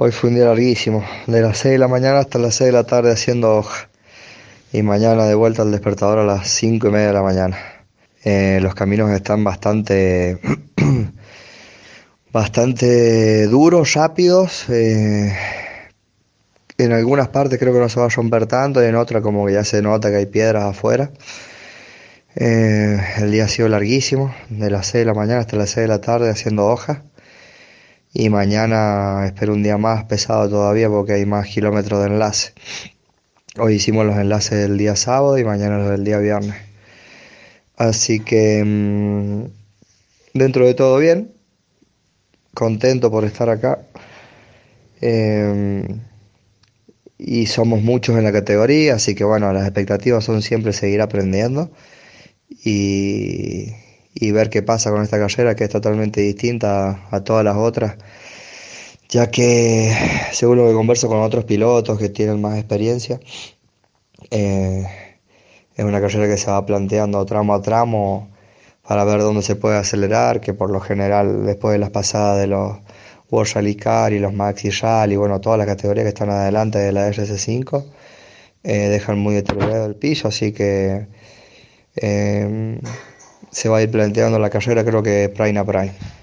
Hoy fue un día larguísimo, de las 6 de la mañana hasta las 6 de la tarde haciendo hoja. Y mañana de vuelta al despertador a las 5 y media de la mañana. Eh, los caminos están bastante, bastante duros, rápidos. eh, en algunas partes creo que no se va a romper tanto y en otras como que ya se nota que hay piedras afuera. Eh, el día ha sido larguísimo, de las 6 de la mañana hasta las 6 de la tarde haciendo hoja. Y mañana espero un día más pesado todavía porque hay más kilómetros de enlace. Hoy hicimos los enlaces del día sábado y mañana los del día viernes. Así que mm, dentro de todo bien, contento por estar acá. Eh, y somos muchos en la categoría, así que bueno, las expectativas son siempre seguir aprendiendo y, y ver qué pasa con esta carrera que es totalmente distinta a, todas las otras, ya que según lo que converso con otros pilotos que tienen más experiencia, eh, es una carrera que se va planteando tramo a tramo para ver dónde se puede acelerar, que por lo general después de las pasadas de los World Rally Car y los Maxi Rally, bueno, todas las categorías que están adelante de la RS5, eh, dejan muy deteriorado el piso, así que eh, se va a ir planteando la carrera creo que prime a prime.